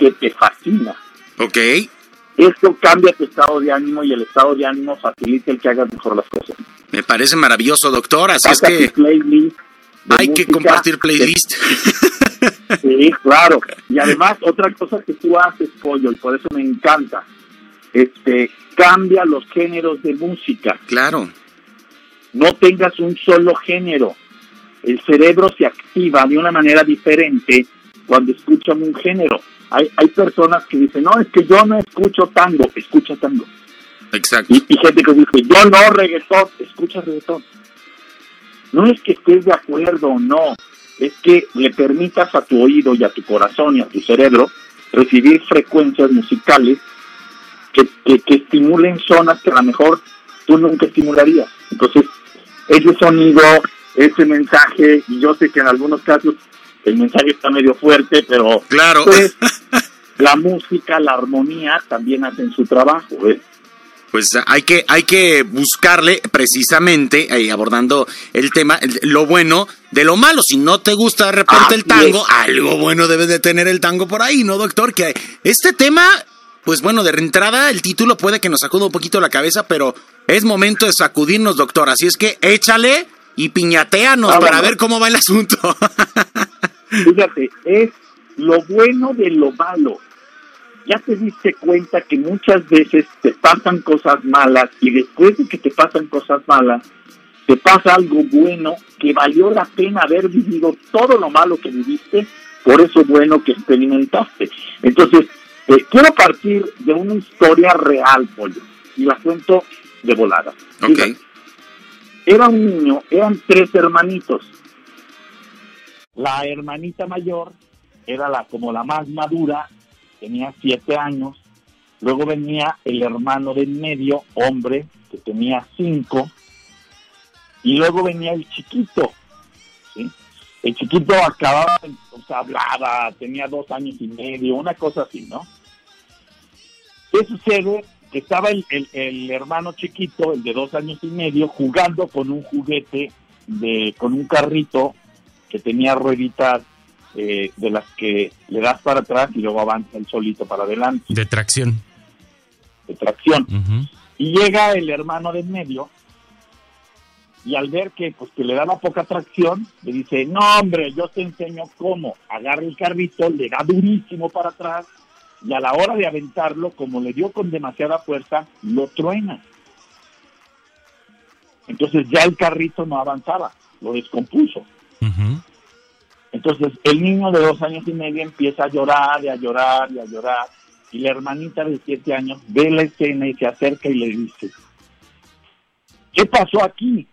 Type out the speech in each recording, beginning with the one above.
que te fascina. Ok. Esto cambia tu estado de ánimo y el estado de ánimo facilita el que hagas mejor las cosas. Me parece maravilloso, doctor. Así es que hay que compartir playlist. Sí, claro. Y además, otra cosa que tú haces, Pollo, y por eso me encanta, este, cambia los géneros de música. Claro. No tengas un solo género. El cerebro se activa de una manera diferente cuando escuchan un género. Hay, hay personas que dicen, no, es que yo no escucho tango, escucha tango. Exacto. Y, y gente que dice, yo no reggaetón, escucha reggaetón. No es que estés de acuerdo o no, es que le permitas a tu oído y a tu corazón y a tu cerebro recibir frecuencias musicales que, que, estimulen zonas que a lo mejor tú nunca estimularías. Entonces, ese sonido, ese mensaje, y yo sé que en algunos casos el mensaje está medio fuerte, pero claro. Pues, la música, la armonía también hacen su trabajo. ¿eh? pues hay que, hay que buscarle precisamente, eh, abordando el tema, lo bueno de lo malo. Si no te gusta de repente el tango, algo bueno debe de tener el tango por ahí, ¿no, doctor? Que este tema, pues bueno, de entrada el título puede que nos sacuda un poquito la cabeza, pero es momento de sacudirnos, doctor. Así es que échale y piñateanos ah, para ver cómo va el asunto. Fíjate, es lo bueno de lo malo ya te diste cuenta que muchas veces te pasan cosas malas y después de que te pasan cosas malas, te pasa algo bueno que valió la pena haber vivido todo lo malo que viviste por eso bueno que experimentaste. Entonces, eh, quiero partir de una historia real, Pollo, y la cuento de volada. era un niño, eran tres hermanitos. La hermanita mayor era la como la más madura tenía siete años, luego venía el hermano del medio, hombre, que tenía cinco, y luego venía el chiquito, El chiquito acababa, o sea, hablaba, tenía dos años y medio, una cosa así, ¿no? ¿Qué sucede? Que estaba el, el, hermano chiquito, el de dos años y medio, jugando con un juguete, de, con un carrito que tenía rueditas eh, de las que le das para atrás y luego avanza el solito para adelante. De tracción. De tracción. Y llega el hermano de en medio y al ver que pues que le daba poca tracción, le dice, no hombre, yo te enseño cómo. Agarra el carrito, le da durísimo para atrás y a la hora de aventarlo, como le dio con demasiada fuerza, lo truena. Entonces ya el carrito no avanzaba, lo descompuso. Entonces el niño de dos años y medio empieza a llorar y a llorar y a llorar. Y la hermanita de siete años ve la escena y se acerca y le dice, ¿qué pasó aquí?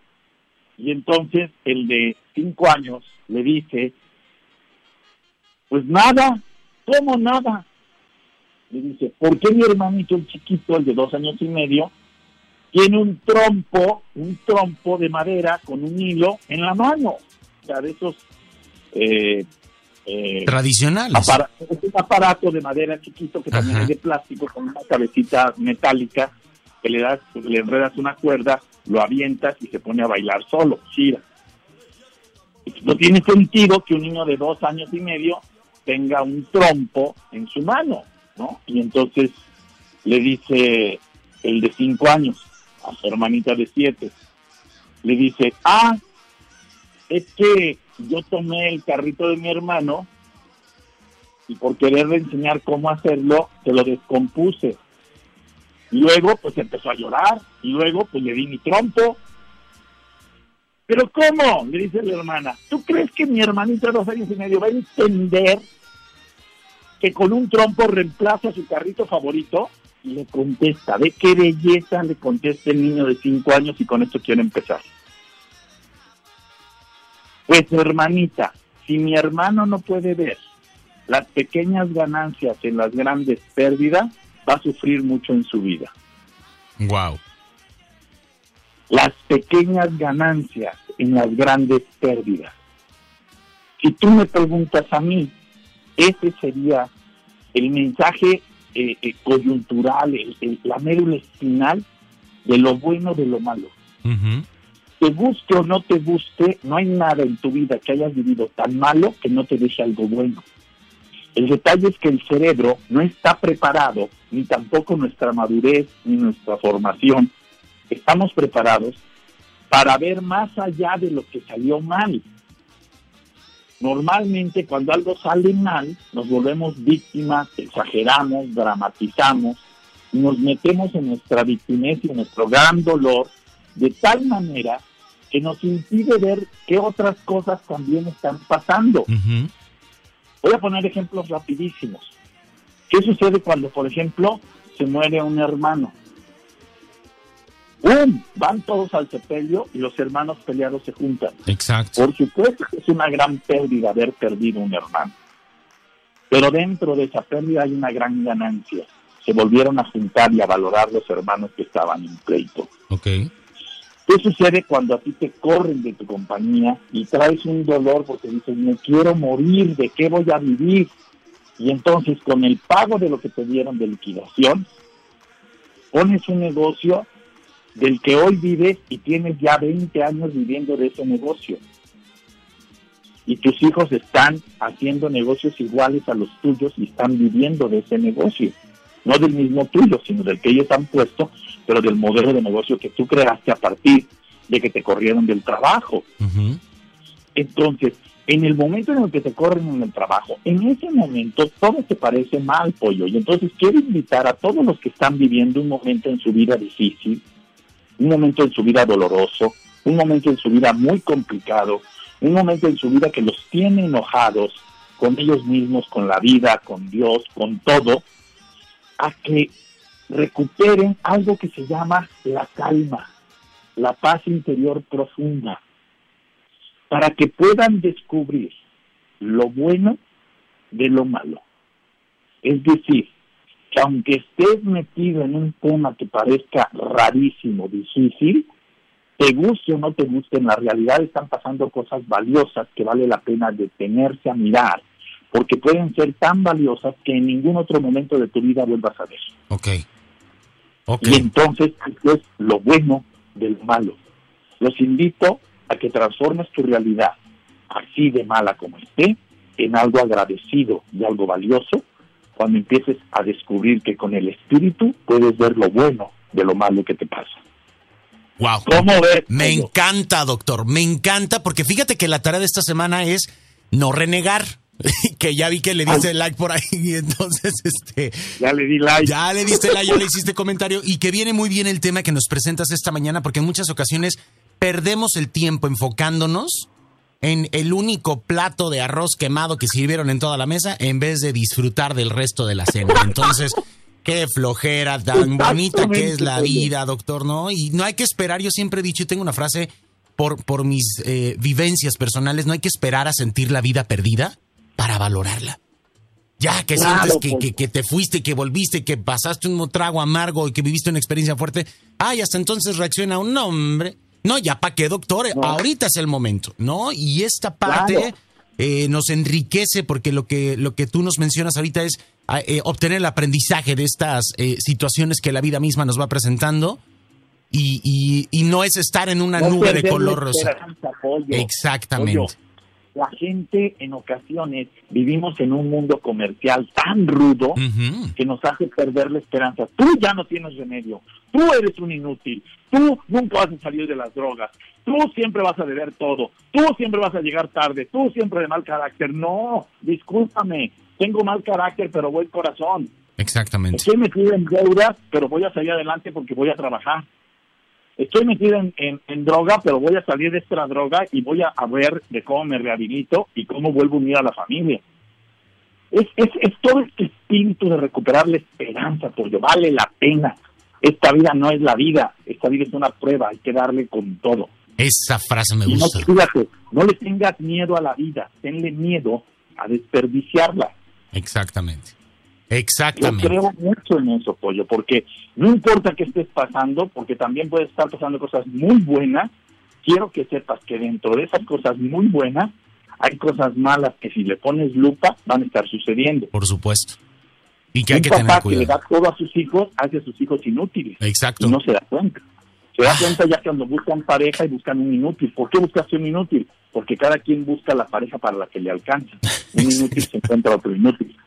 Y entonces el de cinco años le dice, pues nada, ¿cómo nada? Le dice, ¿por qué mi hermanito el chiquito, el de dos años y medio, tiene un trompo, un trompo de madera con un hilo en la mano? Sea, de esos eh, eh, tradicionales. es un aparato de madera chiquito que también es de plástico con una cabecita metálica que le das, le enredas una cuerda, lo avientas y se pone a bailar solo, gira. No tiene sentido que un niño de dos años y medio tenga un trompo en su mano, ¿no? Y entonces le dice el de cinco años a su hermanita de siete, le dice, ah, es que yo tomé el carrito de mi hermano y por quererle enseñar cómo hacerlo, se lo descompuse. Luego, pues empezó a llorar, y luego, pues le di mi trompo. ¿Pero cómo? Le dice la hermana. ¿Tú crees que mi hermanito de dos años y medio va a entender que con un trompo reemplaza su carrito favorito? Y le contesta, ve qué belleza le contesta el niño de cinco años y con esto quiero empezar. Pues hermanita, si mi hermano no puede ver las pequeñas ganancias en las grandes pérdidas, va a sufrir mucho en su vida. Wow. Las pequeñas ganancias en las grandes pérdidas. Si tú me preguntas a mí, ese sería el mensaje eh, eh, coyuntural, la médula espinal de lo bueno de lo malo te guste o no te guste, no hay nada en tu vida que hayas vivido tan malo que no te deje algo bueno. El detalle es que el cerebro no está preparado, ni tampoco nuestra madurez, ni nuestra formación. Estamos preparados para ver más allá de lo que salió mal. Normalmente cuando algo sale mal, nos volvemos víctimas, exageramos, dramatizamos, nos metemos en nuestra victimez y en nuestro gran dolor de tal manera que nos impide ver qué otras cosas también están pasando. Voy a poner ejemplos rapidísimos. ¿Qué sucede cuando, por ejemplo, se muere un hermano? ¡Bum! Van todos al sepelio y los hermanos peleados se juntan. Exacto. Por supuesto que es una gran pérdida haber perdido un hermano. Pero dentro de esa pérdida hay una gran ganancia. Se volvieron a juntar y a valorar los hermanos que estaban en pleito. Ok. ¿Qué sucede cuando a ti te corren de tu compañía y traes un dolor porque dices, me quiero morir, ¿de qué voy a vivir? Y entonces con el pago de lo que te dieron de liquidación, pones un negocio del que hoy vives y tienes ya 20 años viviendo de ese negocio. Y tus hijos están haciendo negocios iguales a los tuyos y están viviendo de ese negocio. No del mismo tuyo, sino del que ellos han puesto, pero del modelo de negocio que tú creaste a partir de que te corrieron del trabajo. Entonces, en el momento en el que te corren en el trabajo, en ese momento todo te parece mal, pollo. Y entonces quiero invitar a todos los que están viviendo un momento en su vida difícil, un momento en su vida doloroso, un momento en su vida muy complicado, un momento en su vida que los tiene enojados con ellos mismos, con la vida, con Dios, con todo, a que recuperen algo que se llama la calma, la paz interior profunda, para que puedan descubrir lo bueno de lo malo. Es decir, que aunque estés metido en un tema que parezca rarísimo, difícil, te guste o no te guste, en la realidad están pasando cosas valiosas que vale la pena detenerse a mirar, porque pueden ser tan valiosas que en ningún otro momento de tu vida vuelvas a ver. Ok. Y entonces es lo bueno de lo malo. Los invito a que transformes tu realidad, así de mala como esté, en algo agradecido y algo valioso, cuando empieces a descubrir que con el espíritu puedes ver lo bueno de lo malo que te pasa. Wow. ¿Cómo ves? Me encanta, doctor. Me encanta porque fíjate que la tarea de esta semana es no renegar. que ya vi que le diste like por ahí y entonces este ya le di like ya le diste like ya le hiciste comentario y que viene muy bien el tema que nos presentas esta mañana porque en muchas ocasiones perdemos el tiempo enfocándonos en el único plato de arroz quemado que sirvieron en toda la mesa en vez de disfrutar del resto de la cena. Entonces, qué flojera tan bonita que es la vida, doctor, ¿no? Y no hay que esperar, yo siempre he dicho, y tengo una frase por, por mis eh, vivencias personales, no hay que esperar a sentir la vida perdida para valorarla. Ya que sientes que, que, que, te fuiste, que volviste, que pasaste un trago amargo y que viviste una experiencia fuerte, ay, hasta entonces reacciona un hombre no, ya para qué, doctor. Ahorita es el momento, ¿no? Y esta parte eh, nos enriquece porque lo que, lo que tú nos mencionas ahorita es ah, eh, obtener el aprendizaje de estas eh, situaciones que la vida misma nos va presentando. Y, y, no es estar en una nube de color rosa. Exactamente la gente en ocasiones vivimos en un mundo comercial tan rudo que nos hace perder la esperanza. Tú ya no tienes remedio, tú eres un inútil, tú nunca vas a salir de las drogas, tú siempre vas a deber todo, tú siempre vas a llegar tarde, tú siempre de mal carácter. No, discúlpame, tengo mal carácter pero buen corazón. Exactamente. Estoy metido en deudas pero voy a salir adelante porque voy a trabajar estoy metido en, droga, pero voy a salir de esta droga y voy a, ver de cómo me rehabilito y cómo vuelvo a unir a la familia. Es, es, es todo este espíritu de recuperar la esperanza, porque vale la pena. Esta vida no es la vida, esta vida es una prueba, hay que darle con todo. Esa frase me gusta. no, no le tengas miedo a la vida, tenle miedo a desperdiciarla. Exactamente. Exactamente. Yo creo mucho en eso, Pollo, porque no importa qué estés pasando, porque también puede estar pasando cosas muy buenas, quiero que sepas que dentro de esas cosas muy buenas hay cosas malas que si le pones lupa van a estar sucediendo. Por supuesto. Y que hay Un que papá tener que le da todo a sus hijos hace a sus hijos inútiles. Exacto. Y no se da cuenta. Se da cuenta ya cuando buscan pareja y buscan un inútil. ¿Por qué buscas un inútil? Porque cada quien busca la pareja para la que le alcanza. Un inútil se encuentra otro inútil.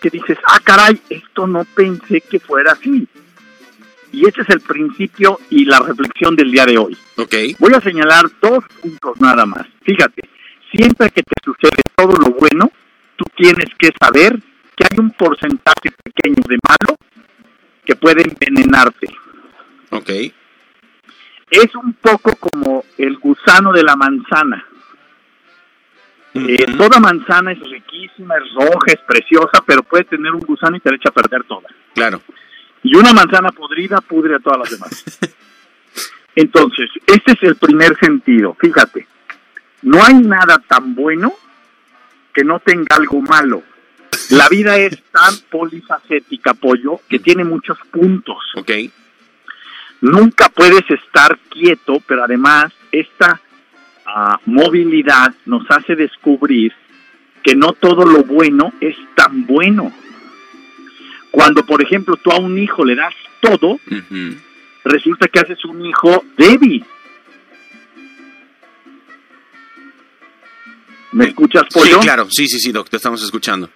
que dices, ah, caray, esto no pensé que fuera así. Y ese es el principio y la reflexión del día de hoy. Okay. Voy a señalar dos puntos nada más. Fíjate, siempre que te sucede todo lo bueno, tú tienes que saber que hay un porcentaje pequeño de malo que puede envenenarte. Ok. Es un poco como el gusano de la manzana. Eh, toda manzana es riquísima, es roja, es preciosa, pero puede tener un gusano y te la echa a perder toda. Claro. Y una manzana podrida pudre a todas las demás. Entonces, este es el primer sentido. Fíjate, no hay nada tan bueno que no tenga algo malo. La vida es tan polifacética, pollo, que tiene muchos puntos. Ok. Nunca puedes estar quieto, pero además esta ah, movilidad nos hace descubrir que no todo lo bueno es tan bueno. Cuando, por ejemplo, tú a un hijo le das todo, resulta que haces un hijo débil. ¿Me escuchas, Pollo? Sí, claro, sí, sí, sí, doctor, te estamos escuchando.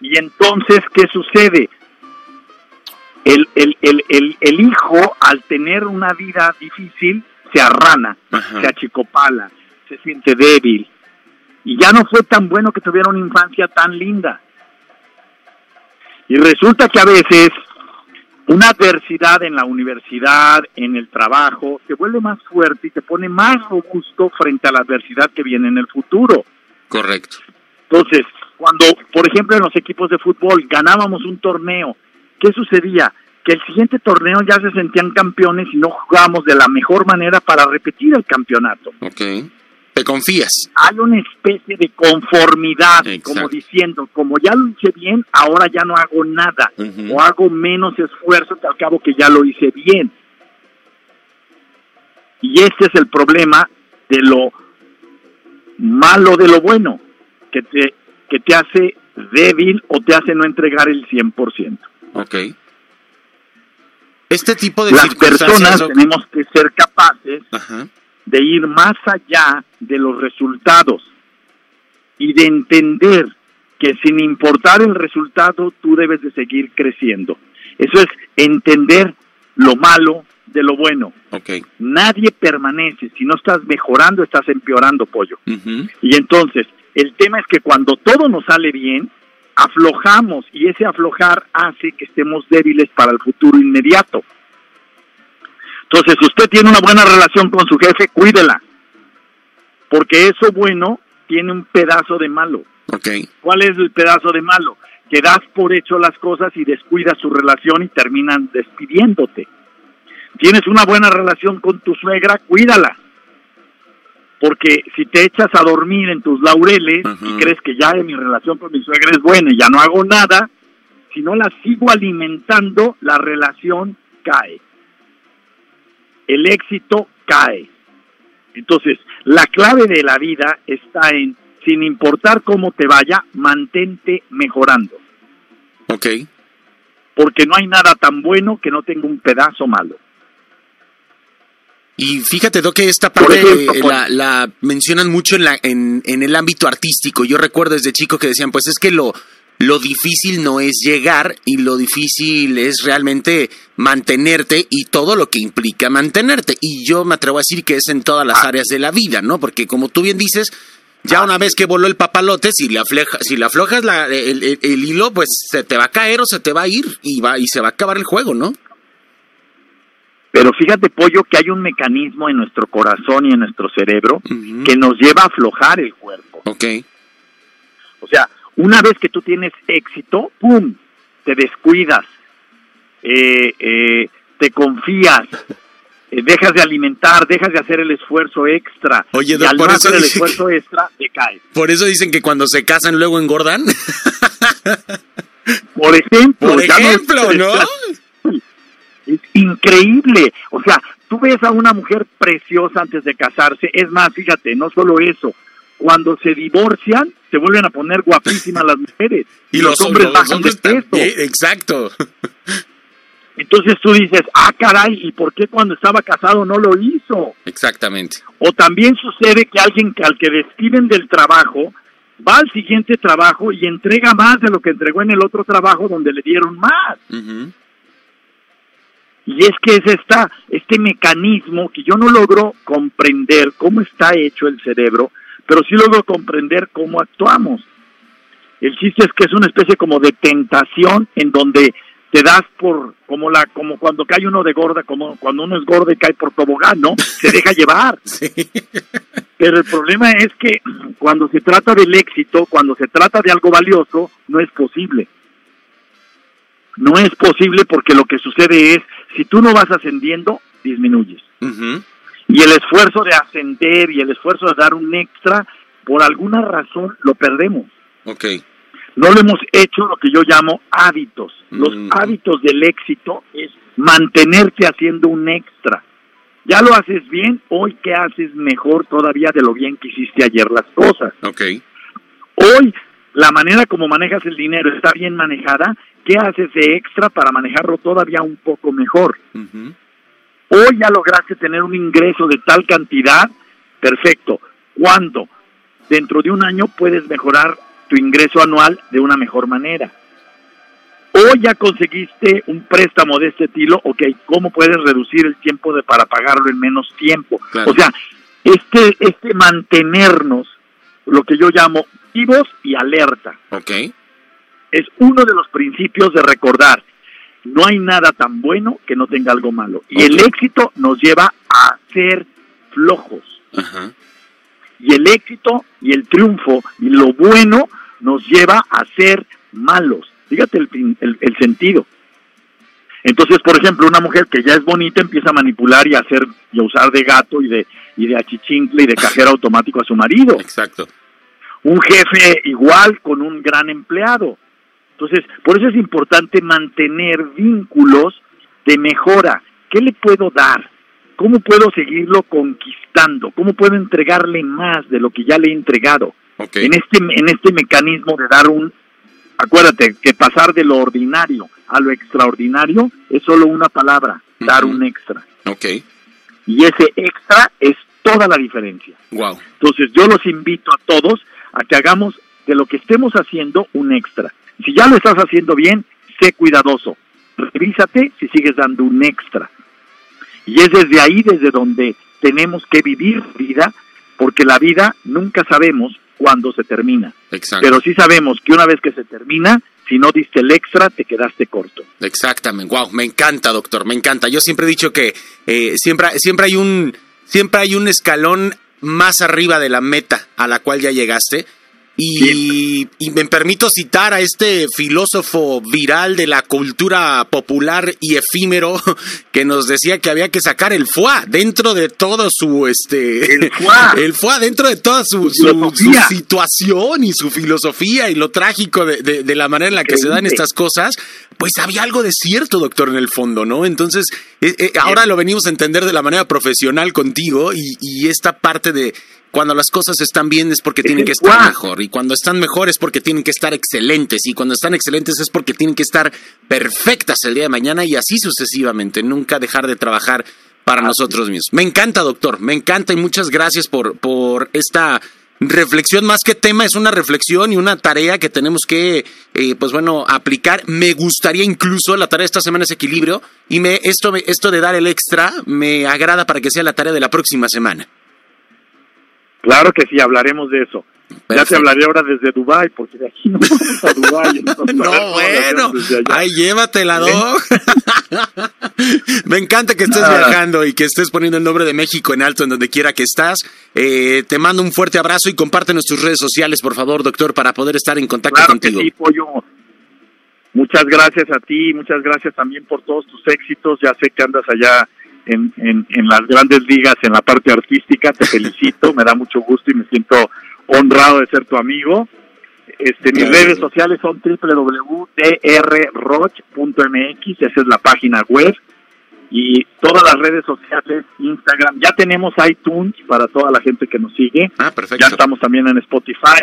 Y entonces, ¿qué sucede? El, el, el, el, hijo, al tener una vida difícil, se arrana, se achicopala, se siente débil. Y ya no fue tan bueno que tuviera una infancia tan linda. Y resulta que a veces una adversidad en la universidad, en el trabajo, te vuelve más fuerte y te pone más robusto frente a la adversidad que viene en el futuro. Correcto. Entonces, cuando, por ejemplo, en los equipos de fútbol ganábamos un torneo, ¿qué sucedía? Que el siguiente torneo ya se sentían campeones y no jugábamos de la mejor manera para repetir el campeonato. Ok. Te confías. Hay una especie de conformidad, como diciendo, como ya lo hice bien, ahora ya no hago nada, o hago menos esfuerzo que al cabo que ya lo hice bien. Y este es el problema de lo malo de lo bueno, que te, que te hace débil o te hace no entregar el 100%. Ok. Este tipo de Las personas tenemos que ser capaces Ajá de ir más allá de los resultados y de entender que sin importar el resultado tú debes de seguir creciendo. Eso es entender lo malo de lo bueno. Okay. Nadie permanece, si no estás mejorando estás empeorando pollo. Y entonces, el tema es que cuando todo nos sale bien, aflojamos y ese aflojar hace que estemos débiles para el futuro inmediato. Entonces, usted tiene una buena relación con su jefe, cuídela. Porque eso bueno tiene un pedazo de malo. Okay. ¿Cuál es el pedazo de malo? Que das por hecho las cosas y descuidas su relación y terminan despidiéndote. Tienes una buena relación con tu suegra, cuídala. Porque si te echas a dormir en tus laureles y crees que ya mi relación con mi suegra es buena y ya no hago nada, si no la sigo alimentando, la relación cae el éxito cae. Entonces, la clave de la vida está en, sin importar cómo te vaya, mantente mejorando. Ok. Porque no hay nada tan bueno que no tenga un pedazo malo. Y fíjate, Doc, que esta parte la, la, mencionan mucho en, la, en, en el ámbito artístico. Yo recuerdo desde chico que decían, pues es que lo, lo difícil no es llegar y lo difícil es realmente mantenerte y todo lo que implica mantenerte. Y yo me atrevo a decir que es en todas las áreas de la vida, ¿no? Porque como tú bien dices, ya una vez que voló el papalote, si le, afleja, si le aflojas la, el, el, hilo, pues se te va a caer o se te va a ir y, va, y se va a acabar el juego, ¿no? Pero fíjate, Pollo, que hay un mecanismo en nuestro corazón y en nuestro cerebro que nos lleva a aflojar el cuerpo. Ok. O sea, una vez que tú tienes éxito, ¡pum!, te descuidas, eh, eh, te confías, eh, dejas de alimentar, dejas de hacer el esfuerzo extra. Oye, y al por eso el esfuerzo extra, te caes. Por eso dicen que cuando se casan luego engordan. por ejemplo, por ejemplo, ¿no? Increíble. O sea, tú ves a una mujer preciosa antes de casarse. Es más, fíjate, no solo eso, cuando se divorcian, se vuelven a poner guapísimas las mujeres. Y, los, hombres bajan de peso. exacto. Entonces tú dices, ah, caray, ¿y por qué cuando estaba casado no lo hizo? Exactamente. O también sucede que alguien que al que despiden del trabajo va al siguiente trabajo y entrega más de lo que entregó en el otro trabajo donde le dieron más. Y es que es esta, este mecanismo que yo no logro comprender cómo está hecho el cerebro, pero sí logro comprender cómo actuamos. El chiste es que es una especie como de tentación en donde te das por como la como cuando cae uno de gorda, como cuando uno es gordo y cae por tobogán, ¿no? Se deja llevar. Pero el problema es que cuando se trata del éxito, cuando se trata de algo valioso, no es posible. No es posible porque lo que sucede es, si tú no vas ascendiendo, disminuyes. Y el esfuerzo de ascender y el esfuerzo de dar un extra, por alguna razón lo perdemos. Okay. No lo hemos hecho lo que yo llamo hábitos. Los hábitos del éxito es mantenerte haciendo un extra. Ya lo haces bien, hoy qué haces mejor todavía de lo bien que hiciste ayer las cosas. Okay. Hoy la manera como manejas el dinero está bien manejada, ¿qué haces de extra para manejarlo todavía un poco mejor? Hoy ya lograste tener un ingreso de tal cantidad, perfecto. ¿Cuándo? Dentro de un año puedes mejorar tu ingreso anual de una mejor manera. O ya conseguiste un préstamo de este estilo, ok, ¿cómo puedes reducir el tiempo de para pagarlo en menos tiempo? O sea, este, este mantenernos, lo que yo llamo vivos y alerta. Ok. Es uno de los principios de recordar, no hay nada tan bueno que no tenga algo malo. Y el éxito nos lleva a ser flojos. Ajá. Y el éxito y el triunfo y lo bueno nos lleva a ser malos. Fíjate el, el, sentido. Entonces, por ejemplo, una mujer que ya es bonita empieza a manipular y a hacer y a usar de gato y de y de achichincle y de cajero automático a su marido. Exacto. Un jefe igual con un gran empleado. Entonces, por eso es importante mantener vínculos de mejora. ¿Qué le puedo dar? ¿Cómo puedo seguirlo conquistando? ¿Cómo puedo entregarle más de lo que ya le he entregado? En este en este mecanismo de dar un acuérdate que pasar de lo ordinario a lo extraordinario es solo una palabra, dar un extra. Okay. Y ese extra es toda la diferencia. Wow. Entonces, yo los invito a todos a que hagamos de lo que estemos haciendo un extra. Si ya lo estás haciendo bien, sé cuidadoso. Revísate si sigues dando un extra. Y es desde ahí desde donde tenemos que vivir vida, porque la vida nunca sabemos cuando se termina. Exacto. Pero sí sabemos que una vez que se termina, si no diste el extra, te quedaste corto. Exactamente. Wow, me encanta, doctor, me encanta. Yo siempre he dicho que eh, siempre, siempre hay un siempre hay un escalón más arriba de la meta a la cual ya llegaste y, me permito citar a este filósofo viral de la cultura popular y efímero que nos decía que había que sacar el foie dentro de todo su este el foie, el foie dentro de toda su, situación y su filosofía y lo trágico de, la manera en la que se dan estas cosas, pues había algo de cierto, doctor, en el fondo, ¿no? Entonces, eh, eh, ahora lo venimos a entender de la manera profesional contigo y esta parte de cuando las cosas están bien es porque tienen que estar mejor. Y cuando están mejor es porque tienen que estar excelentes. Y cuando están excelentes es porque tienen que estar perfectas el día de mañana y así sucesivamente. Nunca dejar de trabajar para nosotros mismos. Me encanta, doctor. Me encanta y muchas gracias por, por esta reflexión. Más que tema, es una reflexión y una tarea que tenemos que, eh, pues bueno, aplicar. Me gustaría incluso, la tarea de esta semana es equilibrio. Y me, esto, esto de dar el extra me agrada para que sea la tarea de la próxima semana. Claro que sí, hablaremos de eso. Ya te hablaré ahora desde Dubai, porque de aquí no vamos a Dubai. no, bueno, ay, llévatela, ¿no? Me encanta que estés viajando y que estés poniendo el nombre de México en alto en donde quiera que estás. Eh, te mando un fuerte abrazo y compártenos tus redes sociales, por favor, doctor, para poder estar en contacto claro contigo. Que sí, pollo. Muchas gracias a ti, muchas gracias también por todos tus éxitos. Ya sé que andas allá en, en, las grandes ligas en la parte artística. Te felicito, me da mucho gusto y me siento honrado de ser tu amigo. Este, mis redes sociales son www.drroch.mx, esa es la página web. Y todas las redes sociales, Instagram, ya tenemos iTunes para toda la gente que nos sigue. Ah, perfecto. Ya estamos también en Spotify,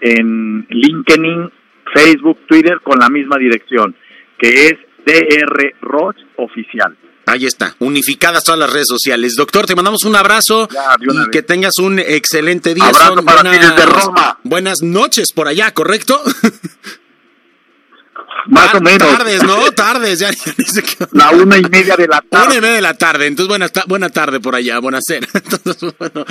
en LinkedIn, Facebook, Twitter, con la misma dirección, que es DR Roch Oficial. Ahí está, unificadas todas las redes sociales. Doctor, te mandamos un abrazo y que tengas un excelente día. Abrazo para buenas, ti desde Roma. Buenas noches por allá, ¿correcto? Más o menos. Tardes, ¿no? Tardes, ya, La una y media de la tarde. Una y media de la tarde, entonces buena, buena tarde por allá, buena cena. Entonces, bueno.